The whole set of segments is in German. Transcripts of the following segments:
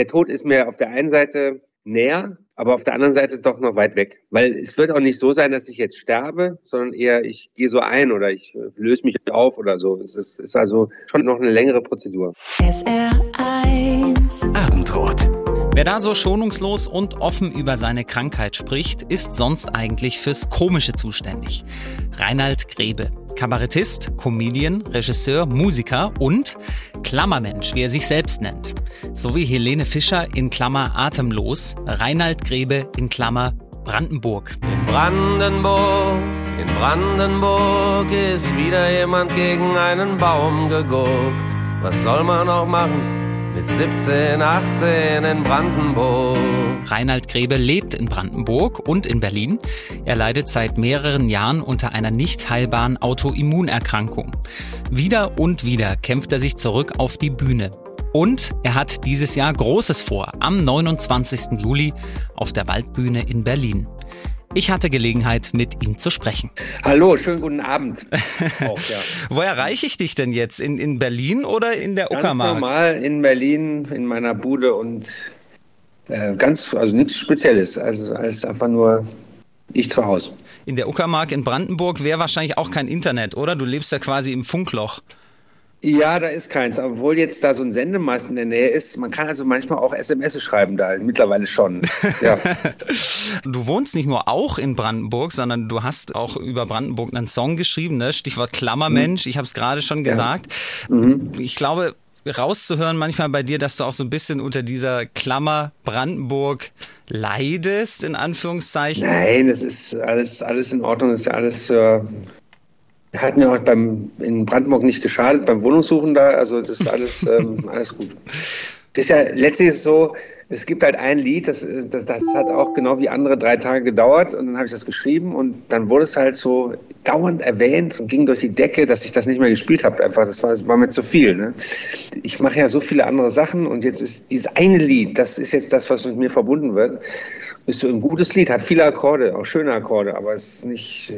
der Tod ist mir auf der einen Seite näher, aber auf der anderen Seite doch noch weit weg. Weil es wird auch nicht so sein, dass ich jetzt sterbe, sondern eher ich gehe so ein oder ich löse mich auf oder so. Es ist, ist also schon noch eine längere Prozedur. SR1 Abendrot. Wer da so schonungslos und offen über seine Krankheit spricht, ist sonst eigentlich fürs Komische zuständig. Reinhard Grebe. Kabarettist, Comedian, Regisseur, Musiker und Klammermensch, wie er sich selbst nennt. So wie Helene Fischer in Klammer Atemlos, Reinhard Grebe in Klammer Brandenburg. In Brandenburg, in Brandenburg ist wieder jemand gegen einen Baum geguckt. Was soll man noch machen? Mit 17, 18 in Brandenburg. Reinhard Grebe lebt in Brandenburg und in Berlin. Er leidet seit mehreren Jahren unter einer nicht heilbaren Autoimmunerkrankung. Wieder und wieder kämpft er sich zurück auf die Bühne. Und er hat dieses Jahr Großes vor, am 29. Juli auf der Waldbühne in Berlin. Ich hatte Gelegenheit, mit ihm zu sprechen. Hallo, schönen guten Abend. Auch, ja. Wo erreiche ich dich denn jetzt? In, in Berlin oder in der Uckermark? Ganz normal in Berlin, in meiner Bude und äh, ganz, also nichts Spezielles. Also alles einfach nur ich zu Hause. In der Uckermark in Brandenburg wäre wahrscheinlich auch kein Internet, oder? Du lebst ja quasi im Funkloch. Ja, da ist keins. Obwohl jetzt da so ein Sendemast in der Nähe ist, man kann also manchmal auch SMS schreiben da, mittlerweile schon. Ja. du wohnst nicht nur auch in Brandenburg, sondern du hast auch über Brandenburg einen Song geschrieben, ne? Stichwort Klammermensch, mhm. ich habe es gerade schon gesagt. Ja. Mhm. Ich glaube, rauszuhören manchmal bei dir, dass du auch so ein bisschen unter dieser Klammer Brandenburg leidest, in Anführungszeichen. Nein, es ist alles, alles in Ordnung, es ist ja alles äh, hat mir auch beim, in Brandenburg nicht geschadet, beim Wohnungssuchen da. Also das ist alles, ähm, alles gut. Das ist ja letztlich so, es gibt halt ein Lied, das, das, das hat auch genau wie andere drei Tage gedauert und dann habe ich das geschrieben und dann wurde es halt so dauernd erwähnt und ging durch die Decke, dass ich das nicht mehr gespielt habe. Einfach, das war, das war mir zu viel. Ne? Ich mache ja so viele andere Sachen und jetzt ist dieses eine Lied, das ist jetzt das, was mit mir verbunden wird. Ist so ein gutes Lied, hat viele Akkorde, auch schöne Akkorde, aber es ist nicht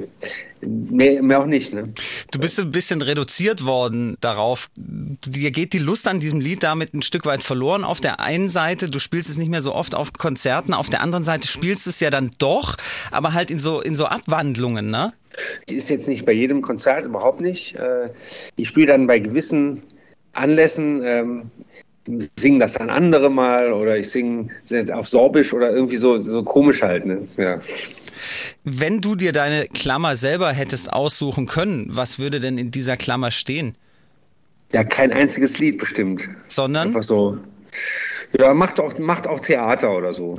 Mehr, mehr auch nicht. Ne? Du bist ein bisschen reduziert worden darauf. Dir geht die Lust an diesem Lied damit ein Stück weit verloren. Auf der einen Seite, du spielst es nicht mehr so oft auf Konzerten. Auf der anderen Seite spielst du es ja dann doch, aber halt in so, in so Abwandlungen, ne? Die ist jetzt nicht bei jedem Konzert, überhaupt nicht. Äh, ich spiele dann bei gewissen Anlässen, ähm, singen das dann andere mal oder ich singe auf Sorbisch oder irgendwie so, so komisch halt. Ne? Ja. Wenn du dir deine Klammer selber hättest aussuchen können, was würde denn in dieser Klammer stehen? Ja, kein einziges Lied bestimmt. Sondern? Einfach so. Ja, macht auch, macht auch Theater oder so.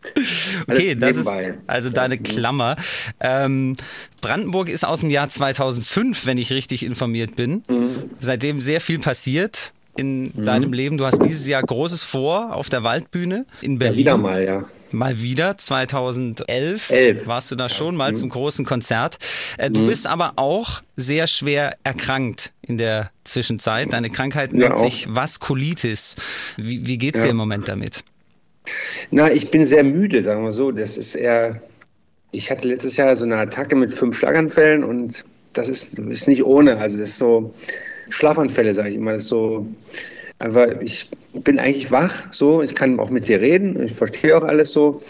okay, das ist also deine Klammer. Ähm, Brandenburg ist aus dem Jahr 2005, wenn ich richtig informiert bin. Mhm. Seitdem sehr viel passiert in mhm. deinem Leben. Du hast dieses Jahr Großes vor auf der Waldbühne in Berlin. Ja, wieder mal, ja. Mal wieder, 2011 Elf. warst du da schon mal mhm. zum großen Konzert. Äh, du mhm. bist aber auch sehr schwer erkrankt in der Zwischenzeit. Deine Krankheit nennt ja, sich Vaskulitis. Wie, wie geht's ja. dir im Moment damit? Na, ich bin sehr müde, sagen wir so. Das ist eher, ich hatte letztes Jahr so eine Attacke mit fünf Schlaganfällen und das ist, ist nicht ohne. Also das ist so, Schlafanfälle, sage ich immer. Das so einfach, ich bin eigentlich wach, so, ich kann auch mit dir reden, ich verstehe auch alles so.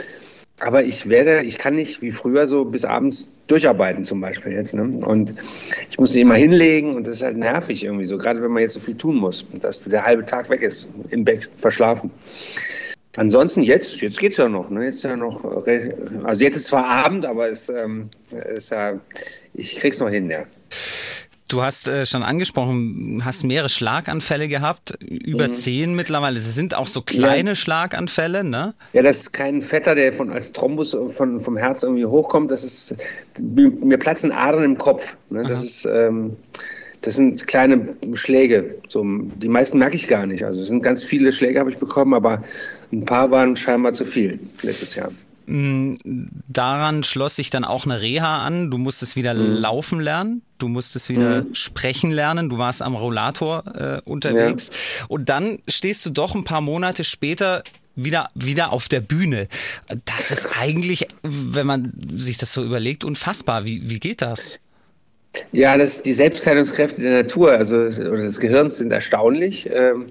Aber ich werde, ich kann nicht wie früher so bis abends durcharbeiten zum Beispiel jetzt. Ne? Und ich muss mich immer hinlegen und das ist halt nervig irgendwie so, gerade wenn man jetzt so viel tun muss, dass der halbe Tag weg ist, im Bett verschlafen. Ansonsten jetzt, jetzt geht's ja noch. Ne? Jetzt ja noch, also jetzt ist zwar Abend, aber es ähm, ist ja, ich krieg's noch hin, ja. Du hast äh, schon angesprochen, hast mehrere Schlaganfälle gehabt, über mhm. zehn mittlerweile. Das sind auch so kleine ja. Schlaganfälle, ne? Ja, das ist kein Fetter, der von als Thrombus von, vom Herz irgendwie hochkommt. Das ist, mir platzen Adern im Kopf. Ne? Das ist, ähm, das sind kleine Schläge. So, die meisten merke ich gar nicht. Also es sind ganz viele Schläge habe ich bekommen, aber ein paar waren scheinbar zu viel letztes Jahr. Mm, daran schloss sich dann auch eine Reha an. Du musstest wieder mhm. laufen lernen, du musstest wieder mhm. sprechen lernen, du warst am Rollator äh, unterwegs. Ja. Und dann stehst du doch ein paar Monate später wieder, wieder auf der Bühne. Das ist eigentlich, wenn man sich das so überlegt, unfassbar. Wie, wie geht das? Ja, das, die Selbstheilungskräfte der Natur, also oder des Gehirns sind erstaunlich. Ähm,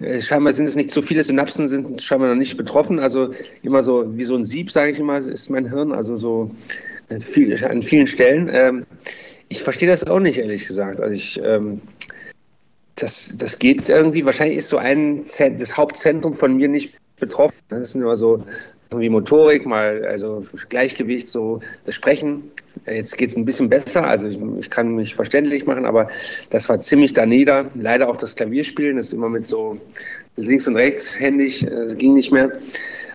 äh, scheinbar sind es nicht so viele Synapsen, sind scheinbar noch nicht betroffen. Also immer so wie so ein Sieb, sage ich immer, ist mein Hirn, also so äh, viel, an vielen Stellen. Ähm, ich verstehe das auch nicht, ehrlich gesagt. Also ich, ähm, das, das geht irgendwie. Wahrscheinlich ist so ein das Hauptzentrum von mir nicht betroffen. Das sind immer so wie Motorik, mal also Gleichgewicht, so das Sprechen. Jetzt geht es ein bisschen besser, also ich, ich, kann mich verständlich machen, aber das war ziemlich da nieder. Leider auch das Klavierspielen, das ist immer mit so links und rechts händig, das ging nicht mehr.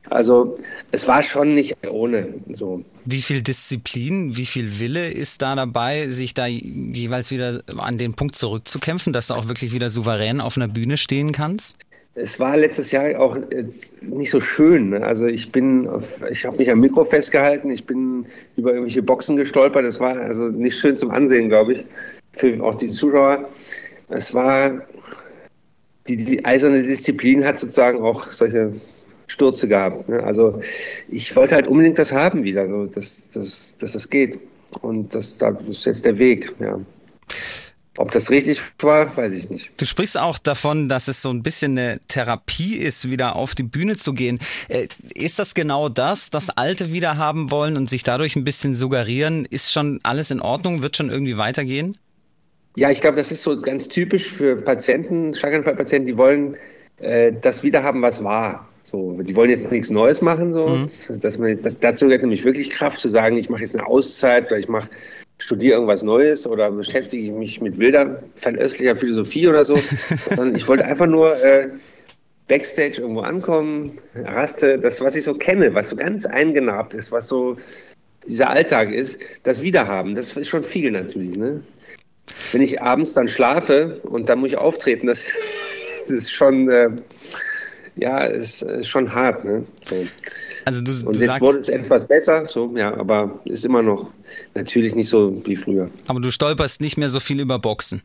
Also es war schon nicht ohne so. Wie viel Disziplin, wie viel Wille ist da dabei, sich da jeweils wieder an den Punkt zurückzukämpfen, dass du auch wirklich wieder souverän auf einer Bühne stehen kannst? Es war letztes Jahr auch nicht so schön. Ne? Also ich bin, ich habe mich am Mikro festgehalten, ich bin über irgendwelche Boxen gestolpert. Das war also nicht schön zum Ansehen, glaube ich, für auch die Zuschauer. Es war die, die eiserne Disziplin hat sozusagen auch solche Stürze gehabt. Ne? Also ich wollte halt unbedingt das haben wieder, so dass, dass, dass das geht. Und das, das ist jetzt der Weg. Ja. Ob das richtig war, weiß ich nicht. Du sprichst auch davon, dass es so ein bisschen eine Therapie ist, wieder auf die Bühne zu gehen. Äh, ist das genau das, das Alte wieder haben wollen und sich dadurch ein bisschen suggerieren? Ist schon alles in Ordnung? Wird schon irgendwie weitergehen? Ja, ich glaube, das ist so ganz typisch für Patienten, Schlaganfallpatienten, die wollen äh, das wiederhaben, was war. So, die wollen jetzt nichts Neues machen, so. Mhm. Dass man, das, dazu gehört nämlich wirklich Kraft zu sagen, ich mache jetzt eine Auszeit oder ich mache studiere irgendwas Neues oder beschäftige mich mit wilder, fernöstlicher Philosophie oder so, sondern ich wollte einfach nur äh, Backstage irgendwo ankommen, raste, das, was ich so kenne, was so ganz eingenarbt ist, was so dieser Alltag ist, das Wiederhaben. Das ist schon viel natürlich. Ne? Wenn ich abends dann schlafe und dann muss ich auftreten, das, das ist schon, äh, ja, ist, ist schon hart. Ne? So. Also du, und du jetzt wurde es etwas besser, so, ja, aber ist immer noch natürlich nicht so wie früher. Aber du stolperst nicht mehr so viel über Boxen.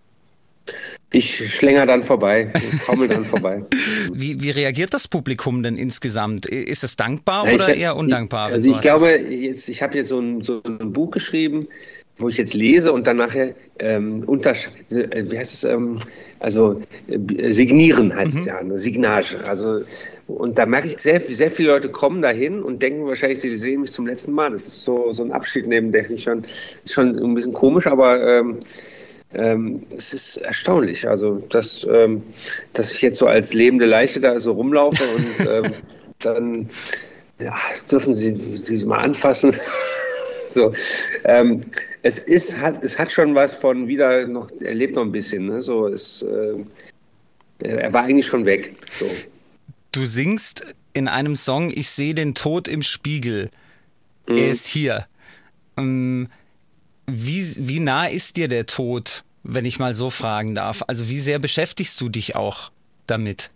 Ich schlänger dann vorbei, ich komme dann vorbei. Wie, wie, reagiert das Publikum denn insgesamt? Ist es dankbar ja, oder hab, eher undankbar? Also ich glaube, jetzt, ich habe jetzt so ein, so ein Buch geschrieben, wo ich jetzt lese und dann nachher ähm, unterscheide, wie heißt es, ähm, also äh, signieren heißt mhm. es ja, ne? Signage. Also und da merke ich sehr, sehr viele Leute kommen dahin und denken wahrscheinlich, sie sehen mich zum letzten Mal. Das ist so, so ein Abschied neben, denke ich schon, ist schon ein bisschen komisch, aber ähm, ähm, es ist erstaunlich. Also, dass, ähm, dass ich jetzt so als lebende Leiche da so rumlaufe und ähm, dann ja, dürfen sie sie mal anfassen. so, ähm, es ist, hat, es hat schon was von wieder noch, er lebt noch ein bisschen. Ne? So, es, äh, er war eigentlich schon weg. So. Du singst in einem Song, ich sehe den Tod im Spiegel. Mhm. Er ist hier. Ähm, wie, wie nah ist dir der Tod, wenn ich mal so fragen darf? Also wie sehr beschäftigst du dich auch damit?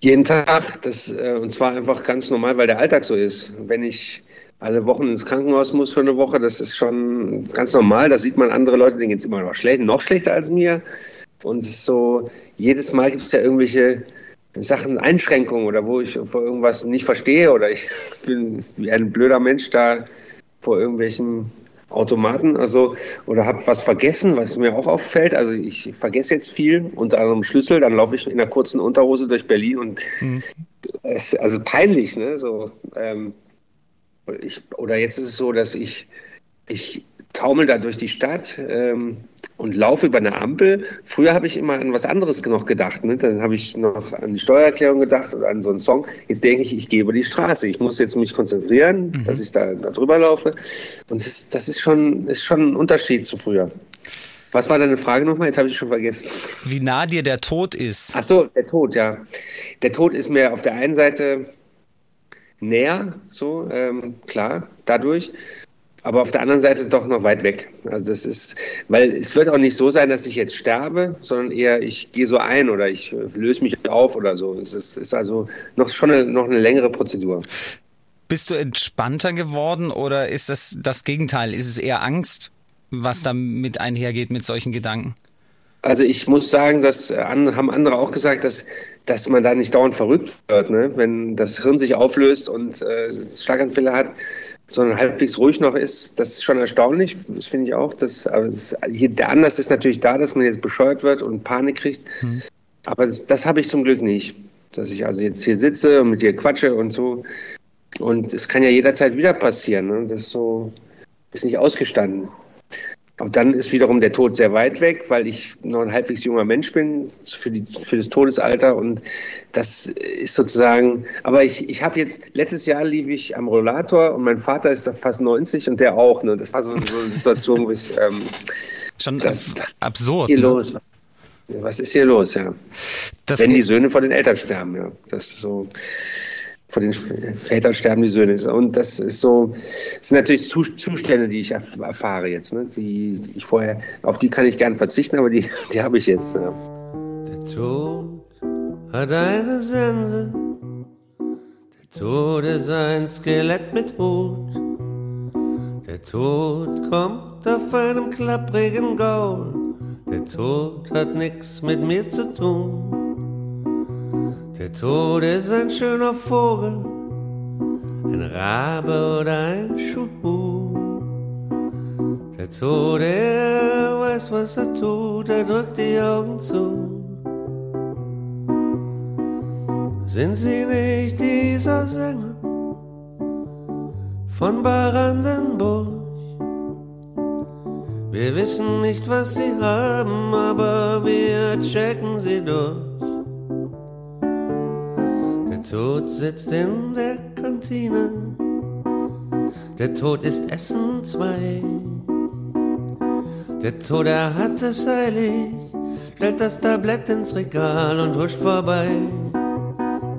Jeden Tag, das, äh, und zwar einfach ganz normal, weil der Alltag so ist. Wenn ich alle Wochen ins Krankenhaus muss für eine Woche, das ist schon ganz normal. Da sieht man andere Leute, denen geht es immer noch schlecht, noch schlechter als mir. Und so, jedes Mal gibt es ja irgendwelche Sachen, Einschränkungen oder wo ich vor irgendwas nicht verstehe oder ich bin wie ein blöder Mensch da vor irgendwelchen Automaten, also oder habe was vergessen, was mir auch auffällt. Also ich vergesse jetzt viel, unter anderem Schlüssel, dann laufe ich in einer kurzen Unterhose durch Berlin und mhm. es also peinlich, ne? So ähm, ich, oder jetzt ist es so, dass ich ich taumel da durch die Stadt ähm, und laufe über eine Ampel. Früher habe ich immer an was anderes noch gedacht. Ne? Dann habe ich noch an die Steuererklärung gedacht oder an so einen Song. Jetzt denke ich, ich gehe über die Straße. Ich muss jetzt mich konzentrieren, mhm. dass ich da, da, drüber laufe. Und das ist, das ist, schon, ist schon ein Unterschied zu früher. Was war deine Frage nochmal? Jetzt habe ich schon vergessen. Wie nah dir der Tod ist. Ach so, der Tod, ja. Der Tod ist mir auf der einen Seite näher, so ähm, klar, dadurch aber auf der anderen Seite doch noch weit weg. Also das ist, weil es wird auch nicht so sein, dass ich jetzt sterbe, sondern eher ich gehe so ein oder ich löse mich auf oder so. Es ist, ist also noch schon eine, noch eine längere Prozedur. Bist du entspannter geworden oder ist das das Gegenteil? Ist es eher Angst, was da mit einhergeht mit solchen Gedanken? Also ich muss sagen, das haben andere auch gesagt, dass, dass man da nicht dauernd verrückt wird, ne? wenn das Hirn sich auflöst und äh, Schlaganfälle hat sondern halbwegs ruhig noch ist, das ist schon erstaunlich. Das finde ich auch. Das, aber das, der Anlass ist natürlich da, dass man jetzt bescheuert wird und Panik kriegt. Hm. Aber das, das habe ich zum Glück nicht. Dass ich also jetzt hier sitze und mit dir quatsche und so. Und es kann ja jederzeit wieder passieren. Ne? Das ist so, ist nicht ausgestanden. Und dann ist wiederum der Tod sehr weit weg, weil ich noch ein halbwegs junger Mensch bin für, die, für das Todesalter. Und das ist sozusagen, aber ich, ich habe jetzt, letztes Jahr lief ich am Rollator und mein Vater ist fast 90 und der auch. Ne? Das war so, so eine Situation, wo ich. Ähm, Schon das, das absurd. Hier ne? los. Was ist hier los, ja? Das Wenn die Söhne von den Eltern sterben, ja. Das ist so von den Vätern sterben die Söhne. Und das ist so, das sind natürlich Zustände, die ich erfahre jetzt, ne? die ich vorher, auf die kann ich gern verzichten, aber die, die habe ich jetzt. Ja. Der Tod hat eine Sense, der Tod ist ein Skelett mit Hut. Der Tod kommt auf einem klapprigen Gaul, der Tod hat nix mit mir zu tun. Der Tod ist ein schöner Vogel, ein Rabe oder ein Schuh. Der Tod, er weiß, was er tut, er drückt die Augen zu. Sind Sie nicht dieser Sänger von Brandenburg? Wir wissen nicht, was Sie haben, aber wir checken Sie durch. Der Tod sitzt in der Kantine. Der Tod ist Essen zwei. Der Tod, er hat es eilig, stellt das Tablett ins Regal und huscht vorbei.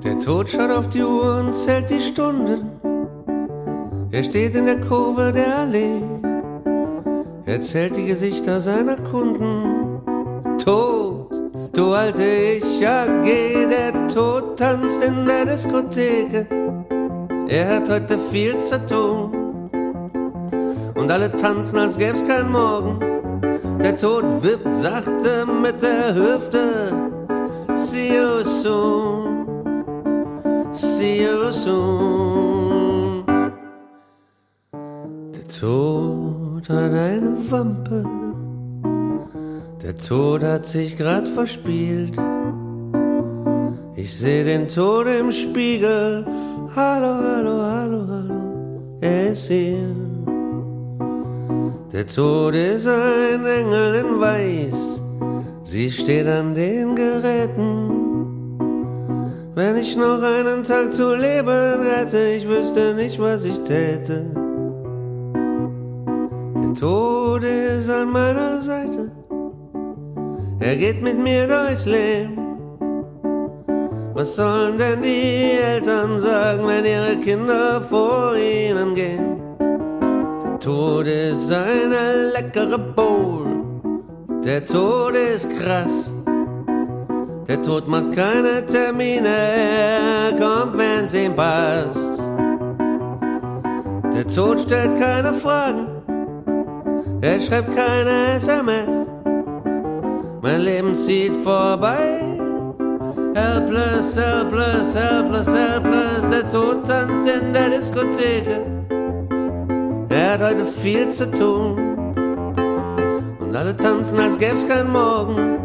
Der Tod schaut auf die Uhr und zählt die Stunden. Er steht in der Kurve der Allee. Er zählt die Gesichter seiner Kunden. Tod Du alte ich geh, der Tod tanzt in der Diskothek. Er hat heute viel zu tun. Und alle tanzen, als gäb's kein Morgen. Der Tod wippt sachte mit der Hüfte. See you soon. See you soon. Der Tod hat eine Wampe der Tod hat sich grad verspielt. Ich seh den Tod im Spiegel. Hallo, hallo, hallo, hallo, er ist hier. Der Tod ist ein Engel in Weiß. Sie steht an den Geräten. Wenn ich noch einen Tag zu leben hätte, ich wüsste nicht, was ich täte. Der Tod ist an meiner Seite. Er geht mit mir durchs Leben. Was sollen denn die Eltern sagen, wenn ihre Kinder vor ihnen gehen? Der Tod ist eine leckere Bowl. Der Tod ist krass. Der Tod macht keine Termine, er kommt, wenn's ihm passt. Der Tod stellt keine Fragen, er schreibt keine SMS. Mein Leben zieht vorbei. Helpless, helpless, helpless, helpless. Der Tod tanzt in der Diskothek. Er hat heute viel zu tun. Und alle tanzen, als gäb's kein Morgen.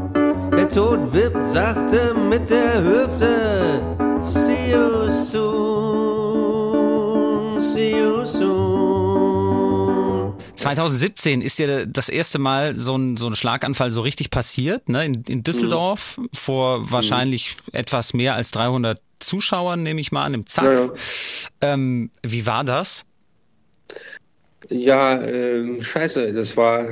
Der Tod wippt sachte mit der Hüfte. See you soon, 2017 ist dir das erste Mal so ein, so ein Schlaganfall so richtig passiert, ne? in, in Düsseldorf, mhm. vor wahrscheinlich mhm. etwas mehr als 300 Zuschauern, nehme ich mal an, im Zack. Ja, ja. Ähm, wie war das? Ja, äh, scheiße, das war,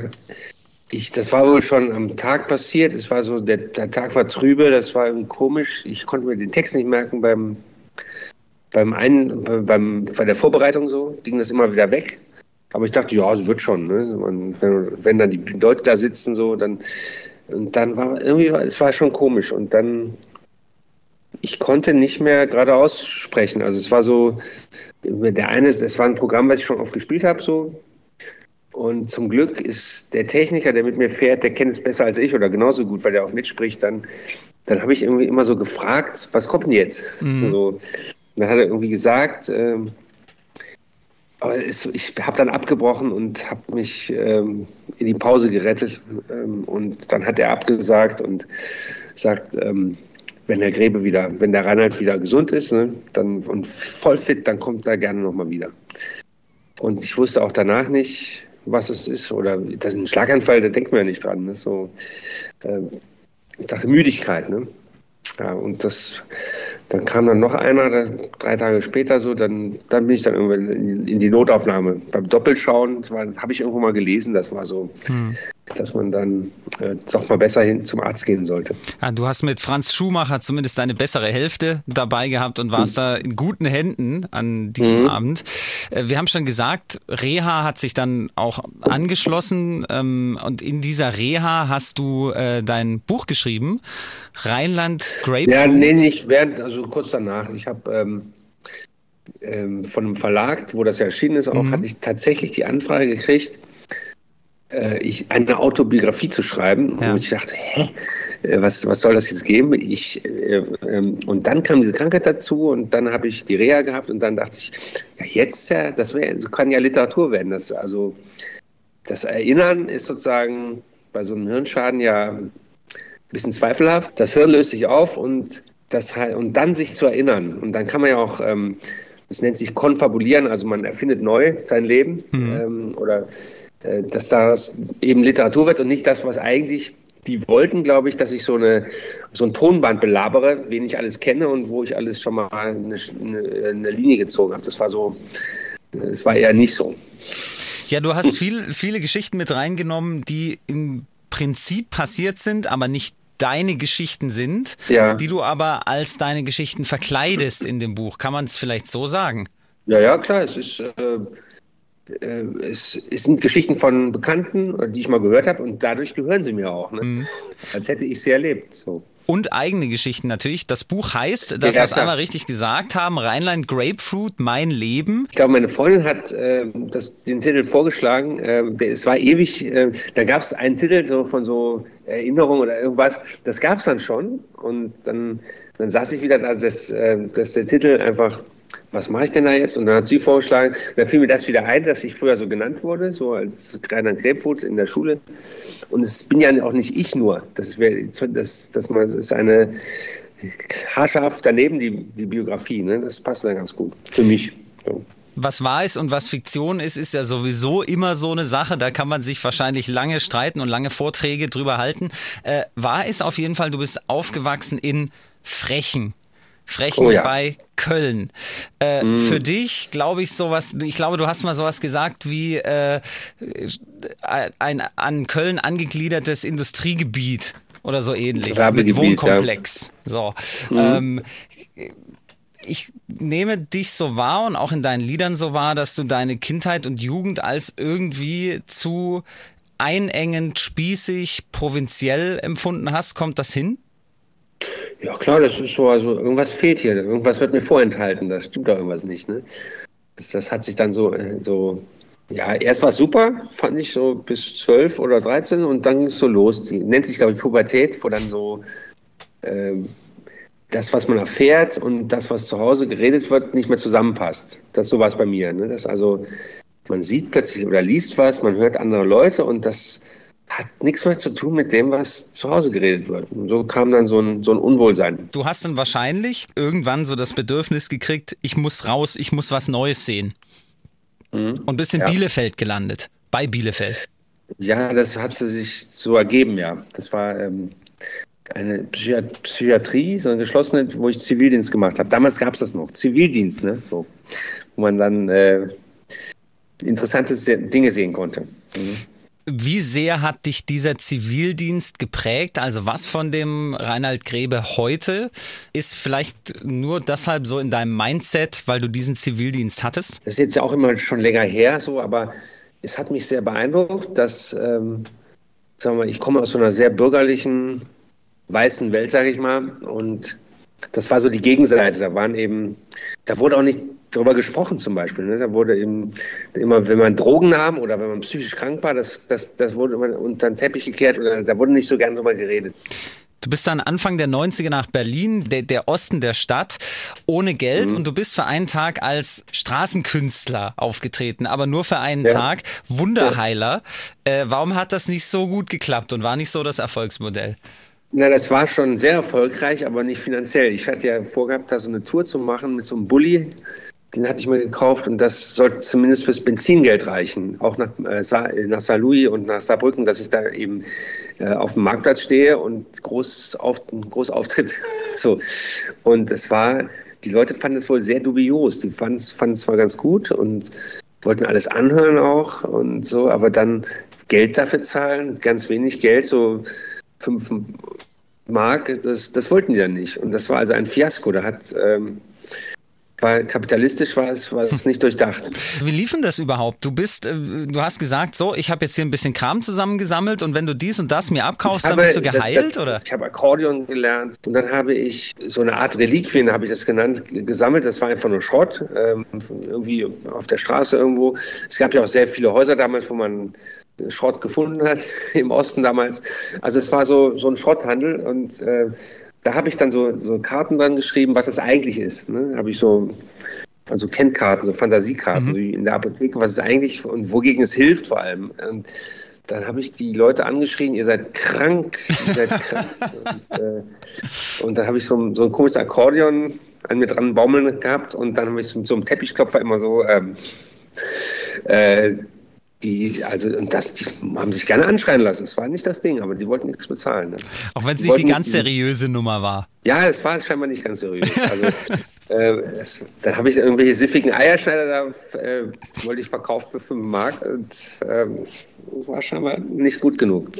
ich, das war wohl schon am Tag passiert. Es war so, der, der Tag war trübe, das war irgendwie komisch. Ich konnte mir den Text nicht merken beim, beim einen, beim, bei der Vorbereitung so, ging das immer wieder weg. Aber ich dachte, ja, es wird schon. Ne? Und wenn, wenn, dann die Leute da sitzen, so, dann, und dann war irgendwie, es war schon komisch. Und dann, ich konnte nicht mehr geradeaus sprechen. Also es war so, der eine, es war ein Programm, was ich schon oft gespielt habe, so. Und zum Glück ist der Techniker, der mit mir fährt, der kennt es besser als ich oder genauso gut, weil der auch mitspricht. Dann, dann habe ich irgendwie immer so gefragt, was kommt denn jetzt? Mhm. So, dann hat er irgendwie gesagt, ähm, aber es, ich habe dann abgebrochen und habe mich ähm, in die Pause gerettet. Ähm, und dann hat er abgesagt und sagt, ähm, wenn der Gräbe wieder, wenn der Reinhard wieder gesund ist ne, dann, und voll fit, dann kommt er gerne nochmal wieder. Und ich wusste auch danach nicht, was es ist. Oder das ist ein Schlaganfall, da denkt man ja nicht dran. Ne? So, äh, ich dachte Müdigkeit. Ne? Ja, und das, dann kam dann noch einer, drei Tage später so, dann, dann bin ich dann irgendwann in, in die Notaufnahme. Beim Doppelschauen, das habe ich irgendwo mal gelesen, das war so, hm dass man dann äh, doch mal besser hin zum Arzt gehen sollte. Ja, du hast mit Franz Schumacher zumindest eine bessere Hälfte dabei gehabt und warst mhm. da in guten Händen an diesem mhm. Abend. Äh, wir haben schon gesagt, Reha hat sich dann auch angeschlossen ähm, und in dieser Reha hast du äh, dein Buch geschrieben, Rheinland Grapefruit. Ja, nee, nicht während, also kurz danach. Ich habe ähm, ähm, von einem Verlag, wo das ja erschienen ist, auch mhm. hatte ich tatsächlich die Anfrage gekriegt, ich, eine Autobiografie zu schreiben. Ja. Und ich dachte, hä? Äh, was, was soll das jetzt geben? Ich, äh, ähm, und dann kam diese Krankheit dazu und dann habe ich die Reha gehabt und dann dachte ich, ja, jetzt ja, das wär, kann ja Literatur werden. Das, also das Erinnern ist sozusagen bei so einem Hirnschaden ja ein bisschen zweifelhaft. Das Hirn löst sich auf und, das, und dann sich zu erinnern. Und dann kann man ja auch, ähm, das nennt sich konfabulieren, also man erfindet neu sein Leben mhm. ähm, oder äh, dass das eben Literatur wird und nicht das, was eigentlich die wollten, glaube ich, dass ich so, eine, so ein Tonband belabere, wen ich alles kenne und wo ich alles schon mal eine, eine, Linie gezogen habe. Das war so, das war eher nicht so. Ja, du hast viel, viele Geschichten mit reingenommen, die im Prinzip passiert sind, aber nicht deine Geschichten sind, ja. die du aber als deine Geschichten verkleidest in dem Buch. Kann man es vielleicht so sagen? Ja, ja, klar. Es ist. Äh äh, es, es, sind Geschichten von Bekannten, die ich mal gehört habe, und dadurch gehören sie mir auch. Ne? Mhm. Als hätte ich sie erlebt. So. Und eigene Geschichten natürlich. Das Buch heißt, dass ja, wir es einmal richtig gesagt haben, Rheinland Grapefruit, mein Leben. Ich glaube, meine Freundin hat äh, das, den Titel vorgeschlagen. Äh, der, es war ewig, äh, da gab es einen Titel so von so Erinnerung oder irgendwas. Das gab es dann schon. Und dann, dann saß ich wieder da, dass, äh, dass der Titel einfach was mache ich denn da jetzt? Und dann hat sie vorgeschlagen, da fiel mir das wieder ein, dass ich früher so genannt wurde, so als kleiner Grapefruit in der Schule. Und es bin ja auch nicht ich nur. Das, wär, das, das, das ist eine haarscharf daneben die, die Biografie. Ne? Das passt dann ganz gut für mich. So. Was wahr ist und was Fiktion ist, ist ja sowieso immer so eine Sache. Da kann man sich wahrscheinlich lange streiten und lange Vorträge drüber halten. Äh, wahr ist auf jeden Fall, du bist aufgewachsen in Frechen. Frechen oh ja. bei Köln. Äh, mm. Für dich, glaube ich, sowas, ich glaube, du hast mal sowas gesagt wie äh, ein an Köln angegliedertes Industriegebiet oder so ähnlich. Mit Wohnkomplex. Ja. So. Mm. Ähm, ich nehme dich so wahr und auch in deinen Liedern so wahr, dass du deine Kindheit und Jugend als irgendwie zu einengend, spießig, provinziell empfunden hast. Kommt das hin? Ja, klar, das ist so, also irgendwas fehlt hier, irgendwas wird mir vorenthalten, das stimmt doch irgendwas nicht, ne? Das, das hat sich dann so, äh, so, ja, erst war es super, fand ich so bis zwölf oder dreizehn und dann ging es so los. Die nennt sich, glaube ich, Pubertät, wo dann so ähm, das, was man erfährt und das, was zu Hause geredet wird, nicht mehr zusammenpasst. Das so war es bei mir. Ne? Das also, man sieht plötzlich oder liest was, man hört andere Leute und das hat nichts mehr zu tun mit dem, was zu Hause geredet wird. Und so kam dann so ein, so ein Unwohlsein. Du hast dann wahrscheinlich irgendwann so das Bedürfnis gekriegt, ich muss raus, ich muss was Neues sehen. Mhm. Und bist in ja. Bielefeld gelandet, bei Bielefeld. Ja, das hat sich so ergeben, ja. Das war ähm, eine Psychiatrie, so eine geschlossene, wo ich Zivildienst gemacht habe. Damals gab es das noch, Zivildienst, ne? So, wo man dann äh, interessante Dinge sehen konnte. Mhm. Wie sehr hat dich dieser Zivildienst geprägt? Also was von dem Reinhard Grebe heute ist vielleicht nur deshalb so in deinem Mindset, weil du diesen Zivildienst hattest? Das ist jetzt ja auch immer schon länger her, so, aber es hat mich sehr beeindruckt, dass, ähm, sagen wir, ich komme aus so einer sehr bürgerlichen, weißen Welt, sage ich mal, und das war so die Gegenseite. Da waren eben, da wurde auch nicht darüber gesprochen zum Beispiel. Ne? Da wurde eben immer, wenn man Drogen nahm oder wenn man psychisch krank war, das, das, das wurde immer unter den Teppich gekehrt oder da wurde nicht so gern drüber geredet. Du bist dann Anfang der 90er nach Berlin, der, der Osten der Stadt, ohne Geld mhm. und du bist für einen Tag als Straßenkünstler aufgetreten, aber nur für einen ja. Tag. Wunderheiler. Ja. Äh, warum hat das nicht so gut geklappt und war nicht so das Erfolgsmodell? Na, das war schon sehr erfolgreich, aber nicht finanziell. Ich hatte ja vorgehabt, da so eine Tour zu machen mit so einem Bulli den hatte ich mir gekauft und das sollte zumindest fürs Benzingeld reichen. Auch nach, äh, Sa nach Saarlouis und nach Saarbrücken, dass ich da eben äh, auf dem Marktplatz stehe und groß, auf, groß auftritt. so. Und es war, die Leute fanden es wohl sehr dubios. Die fanden es zwar ganz gut und wollten alles anhören auch und so, aber dann Geld dafür zahlen, ganz wenig Geld, so fünf Mark, das, das wollten die dann nicht. Und das war also ein Fiasko. Da hat ähm, weil kapitalistisch war es, war es nicht durchdacht. Wie lief denn das überhaupt? Du bist, äh, du hast gesagt, so, ich habe jetzt hier ein bisschen Kram zusammengesammelt und wenn du dies und das mir abkaufst, habe, dann bist du geheilt, das, das, oder? Ich habe Akkordeon gelernt und dann habe ich so eine Art Reliquien, habe ich das genannt, gesammelt. Das war einfach nur Schrott, ähm, irgendwie auf der Straße irgendwo. Es gab ja auch sehr viele Häuser damals, wo man Schrott gefunden hat, im Osten damals. Also es war so, so ein Schrotthandel und äh, da habe ich dann so, so Karten dran geschrieben, was es eigentlich ist. Ne? Habe ich so also Kennkarten, so Fantasiekarten, mhm. so wie in der Apotheke, was es eigentlich und wogegen es hilft vor allem. Und dann habe ich die Leute angeschrien, ihr seid krank, ihr seid krank. und, äh, und, dann habe ich so, so ein komisches Akkordeon an mir dran baumeln gehabt und dann habe ich mit so einem Teppichklopfer immer so ähm, äh, die, also, und das, die haben sich gerne anschreien lassen. Es war nicht das Ding, aber die wollten nichts bezahlen. Ne? Auch wenn es nicht die ganz seriöse Nummer war. Ja, es war scheinbar nicht ganz seriös. Also, äh, es, dann habe ich irgendwelche siffigen Eierschneider da, äh, wollte ich verkaufen für 5 Mark und äh, es war scheinbar nicht gut genug.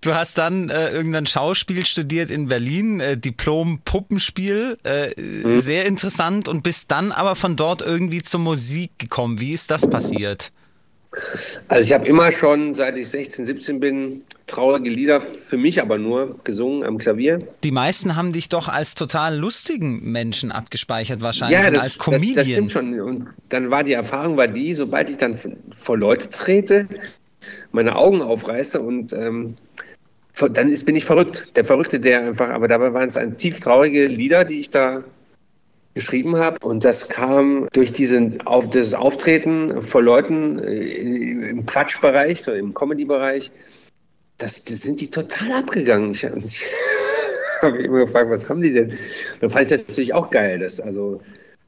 Du hast dann äh, irgendein Schauspiel studiert in Berlin, äh, Diplom Puppenspiel, äh, mhm. sehr interessant und bist dann aber von dort irgendwie zur Musik gekommen. Wie ist das passiert? Also ich habe immer schon, seit ich 16, 17 bin, traurige Lieder für mich aber nur gesungen am Klavier. Die meisten haben dich doch als total lustigen Menschen abgespeichert wahrscheinlich ja, das, als Comedian. Das, das stimmt schon. Und dann war die Erfahrung war die, sobald ich dann vor Leute trete, meine Augen aufreiße und ähm, dann ist, bin ich verrückt. Der Verrückte, der einfach, aber dabei waren es ein tief traurige Lieder, die ich da geschrieben habe. Und das kam durch diesen, auf, das Auftreten vor Leuten äh, im Quatschbereich, so im Comedy-Bereich. Das, das sind die total abgegangen. Ich, ich habe mich immer gefragt, was haben die denn? Dann fand ich das natürlich auch geil, dass also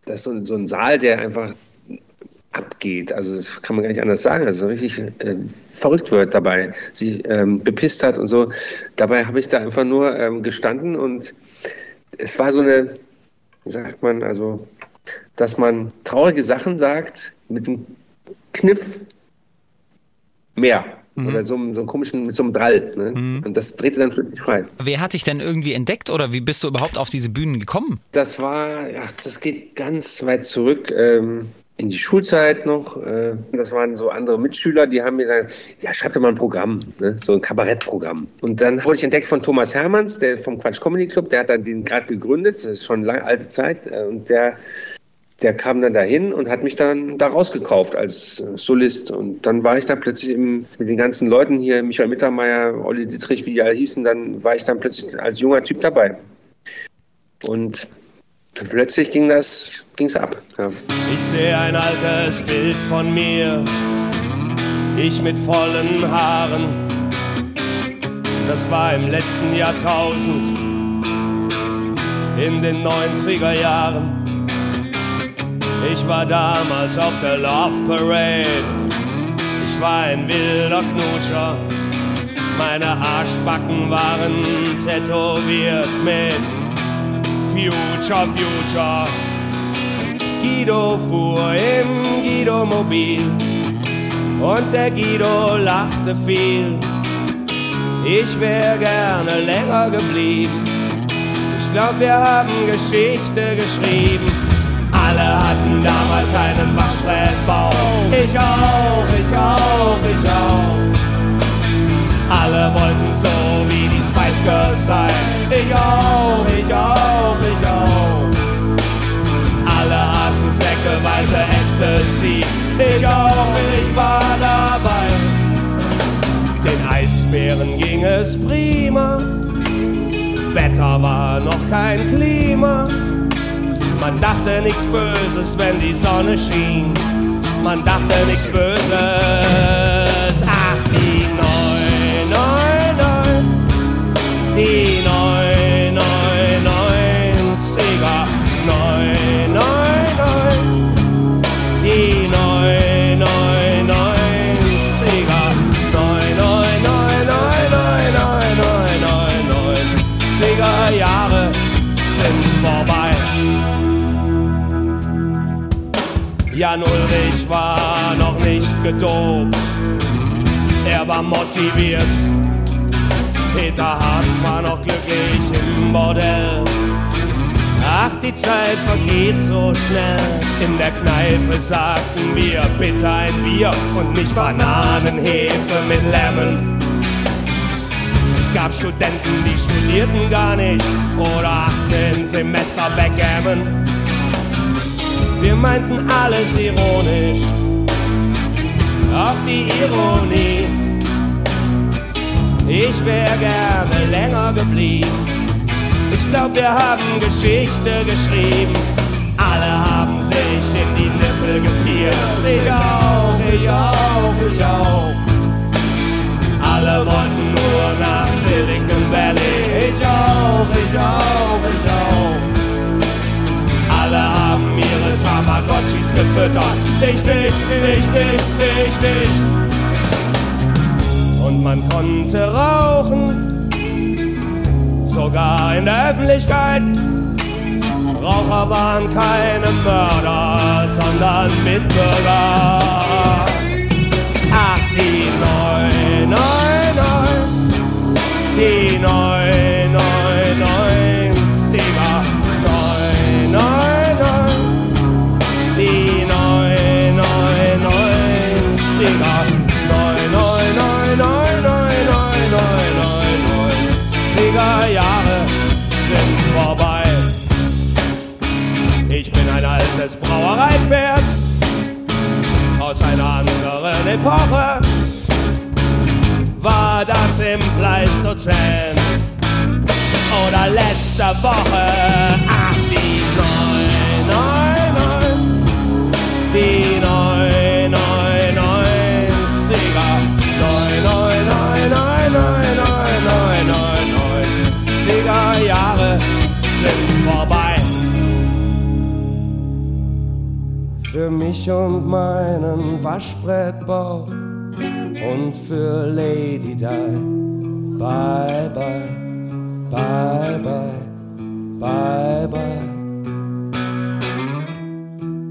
dass so, so ein Saal, der einfach abgeht. Also das kann man gar nicht anders sagen. Also richtig äh, verrückt wird dabei, sich ähm, bepisst hat und so. Dabei habe ich da einfach nur ähm, gestanden und es war so eine wie sagt man, also, dass man traurige Sachen sagt mit dem Kniff mehr. Mhm. Oder so, so einem komischen, mit so einem Drall. Ne? Mhm. Und das drehte dann plötzlich frei. Wer hat dich denn irgendwie entdeckt oder wie bist du überhaupt auf diese Bühnen gekommen? Das war, ja, das geht ganz weit zurück. Ähm, in die Schulzeit noch. Äh, das waren so andere Mitschüler, die haben mir gesagt, ja, schreib doch mal ein Programm, ne? so ein Kabarettprogramm. Und dann wurde ich entdeckt von Thomas Hermanns, der vom Quatsch Comedy Club, der hat dann den gerade gegründet, das ist schon eine alte Zeit. Äh, und der, der kam dann dahin und hat mich dann da rausgekauft als Solist. Und dann war ich da plötzlich im, mit den ganzen Leuten hier, Michael Mittermeier, Olli Dietrich, wie die alle hießen, dann war ich dann plötzlich als junger Typ dabei. Und plötzlich ging das ging's ab. Ja. Ich sehe ein altes Bild von mir, ich mit vollen Haaren. Das war im letzten Jahrtausend, in den 90er Jahren. Ich war damals auf der Love Parade. Ich war ein wilder Knutscher. Meine Arschbacken waren tätowiert mit Future, Future. Guido fuhr im Guido-Mobil und der Guido lachte viel. Ich wäre gerne länger geblieben. Ich glaube, wir haben Geschichte geschrieben. Alle hatten damals einen Waschbrettbau. Ich auch, ich auch, ich auch. Alle wollten so wie die Spice Girls sein. Ich auch, ich auch, ich auch. Aßen säckeweise Ecstasy. Ich auch, ich war dabei. Den Eisbären ging es prima. Wetter war noch kein Klima. Man dachte nichts Böses, wenn die Sonne schien. Man dachte nichts Böses. Ach, die neun, neun, neun, die Jan Ulrich war noch nicht gedopt, er war motiviert. Peter Harz war noch glücklich im Bordell. Ach, die Zeit vergeht so schnell. In der Kneipe sagten wir bitte ein Bier und nicht Bananenhefe mit Lemon. Es gab Studenten, die studierten gar nicht oder 18 Semester Backgammon. Wir meinten alles ironisch, auch die Ironie. Ich wär gerne länger geblieben. Ich glaub, wir haben Geschichte geschrieben. Alle haben sich in die Nippel gepierst. Ich auch, ich auch, ich auch. wird füttern. Dich, dich, dich, dich, dich, dich. Und man konnte rauchen, sogar in der Öffentlichkeit. Raucher waren keine Mörder, sondern Mitbürger. Ach, die neu, neu, neu, die neu, neu, neu. Altes Brauereipferd aus einer anderen Epoche. War das im Pleistozän oder letzte Woche? Ach, die neun, Für mich und meinen Waschbrettbauch und für Lady Di. Bye, bye, bye, bye, bye, bye.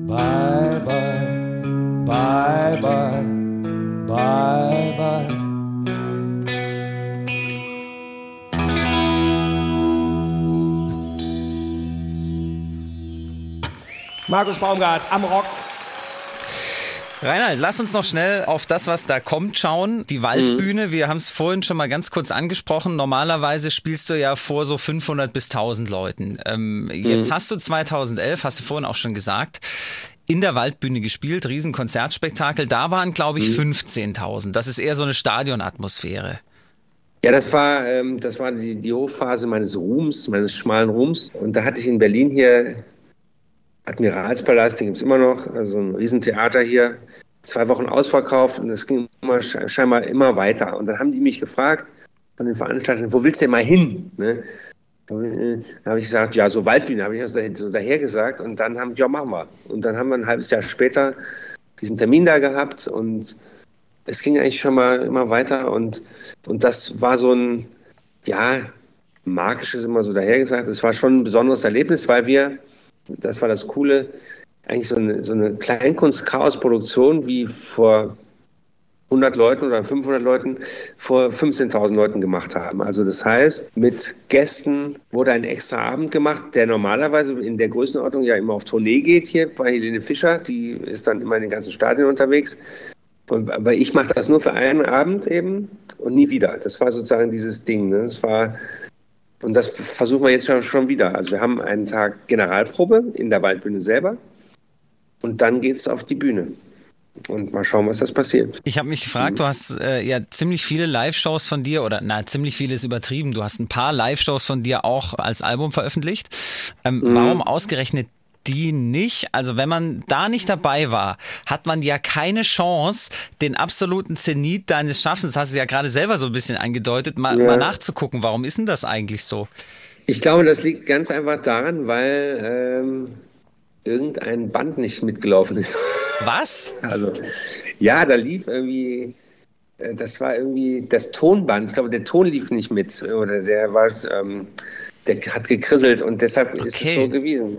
Bye, bye, bye, bye, bye, bye. Markus Baumgart am Rock. Reinhard, lass uns noch schnell auf das, was da kommt, schauen. Die Waldbühne, wir haben es vorhin schon mal ganz kurz angesprochen. Normalerweise spielst du ja vor so 500 bis 1000 Leuten. Ähm, jetzt hast du 2011, hast du vorhin auch schon gesagt, in der Waldbühne gespielt, Riesenkonzertspektakel. Da waren, glaube ich, 15.000. Das ist eher so eine Stadionatmosphäre. Ja, das war, ähm, das war die, die Hochphase meines Ruhms, meines schmalen Ruhms. Und da hatte ich in Berlin hier Admiralspalast, den gibt es immer noch, also ein Riesentheater hier, zwei Wochen ausverkauft und es ging immer, scheinbar immer weiter. Und dann haben die mich gefragt von den Veranstaltern, wo willst du denn mal hin? Ne? Da habe ich gesagt, ja, so Waldbühne, habe ich das so daher gesagt. Und dann haben die, ja, machen wir. Und dann haben wir ein halbes Jahr später diesen Termin da gehabt und es ging eigentlich schon mal immer weiter. Und, und das war so ein, ja, magisches immer so dahergesagt. Es war schon ein besonderes Erlebnis, weil wir das war das Coole, eigentlich so eine, so eine Kleinkunst-Chaos-Produktion wie vor 100 Leuten oder 500 Leuten vor 15.000 Leuten gemacht haben. Also das heißt, mit Gästen wurde ein extra Abend gemacht, der normalerweise in der Größenordnung ja immer auf Tournee geht hier bei Helene Fischer. Die ist dann immer in den ganzen Stadien unterwegs. Aber ich mache das nur für einen Abend eben und nie wieder. Das war sozusagen dieses Ding. Ne? Das war und das versuchen wir jetzt schon wieder. Also wir haben einen Tag Generalprobe in der Waldbühne selber und dann geht es auf die Bühne. und mal schauen, was das passiert. Ich habe mich gefragt, du hast äh, ja ziemlich viele Live-Shows von dir, oder na, ziemlich viele ist übertrieben, du hast ein paar Live-Shows von dir auch als Album veröffentlicht. Ähm, mhm. Warum ausgerechnet die nicht. Also wenn man da nicht dabei war, hat man ja keine Chance, den absoluten Zenit deines Schaffens, hast du ja gerade selber so ein bisschen angedeutet, mal, ja. mal nachzugucken. Warum ist denn das eigentlich so? Ich glaube, das liegt ganz einfach daran, weil ähm, irgendein Band nicht mitgelaufen ist. Was? Also, ja, da lief irgendwie, äh, das war irgendwie das Tonband. Ich glaube, der Ton lief nicht mit oder der war, ähm, der hat gekrisselt und deshalb okay. ist es so gewesen.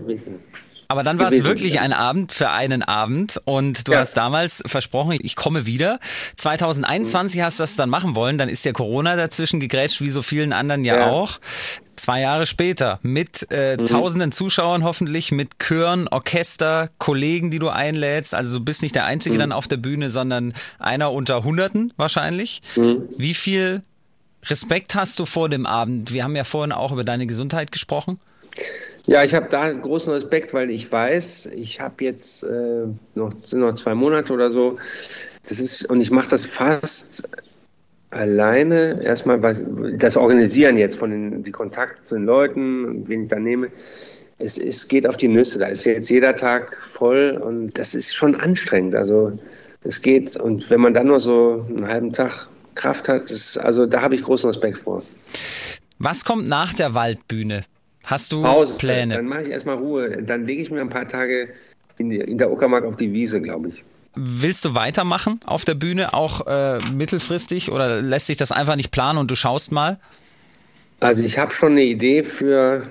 Aber dann war es wirklich ein Abend für einen Abend und du ja. hast damals versprochen, ich komme wieder. 2021 mhm. hast du das dann machen wollen, dann ist ja Corona dazwischen gegrätscht, wie so vielen anderen ja, ja. auch. Zwei Jahre später mit äh, mhm. tausenden Zuschauern hoffentlich, mit Chören, Orchester, Kollegen, die du einlädst. Also du bist nicht der Einzige mhm. dann auf der Bühne, sondern einer unter Hunderten wahrscheinlich. Mhm. Wie viel Respekt hast du vor dem Abend? Wir haben ja vorhin auch über deine Gesundheit gesprochen. Ja, ich habe da großen Respekt, weil ich weiß, ich habe jetzt äh, noch, sind noch zwei Monate oder so. Das ist, und ich mache das fast alleine. Erstmal das Organisieren jetzt von den die Kontakte zu den Leuten, wen ich da nehme. Es, es geht auf die Nüsse. Da ist jetzt jeder Tag voll und das ist schon anstrengend. Also es geht und wenn man dann nur so einen halben Tag Kraft hat, ist, also da habe ich großen Respekt vor. Was kommt nach der Waldbühne? Hast du Pause. Pläne? Dann mache ich erstmal Ruhe. Dann lege ich mir ein paar Tage in, die, in der Uckermark auf die Wiese, glaube ich. Willst du weitermachen auf der Bühne, auch äh, mittelfristig, oder lässt sich das einfach nicht planen und du schaust mal? Also ich habe schon eine Idee für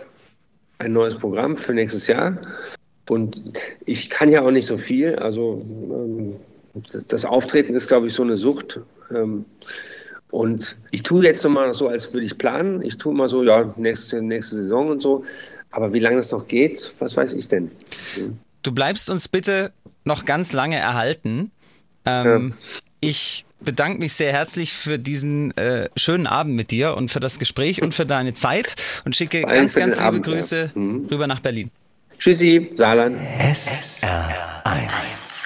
ein neues Programm für nächstes Jahr. Und ich kann ja auch nicht so viel. Also ähm, das Auftreten ist, glaube ich, so eine Sucht. Ähm, und ich tue jetzt nochmal so, als würde ich planen. Ich tue mal so, ja, nächste, nächste Saison und so. Aber wie lange das noch geht, was weiß ich denn? Du bleibst uns bitte noch ganz lange erhalten. Ähm, ja. Ich bedanke mich sehr herzlich für diesen äh, schönen Abend mit dir und für das Gespräch und für deine Zeit und schicke ganz, ganz liebe Abend, Grüße ja. mhm. rüber nach Berlin. Tschüssi, Saarland. SR1.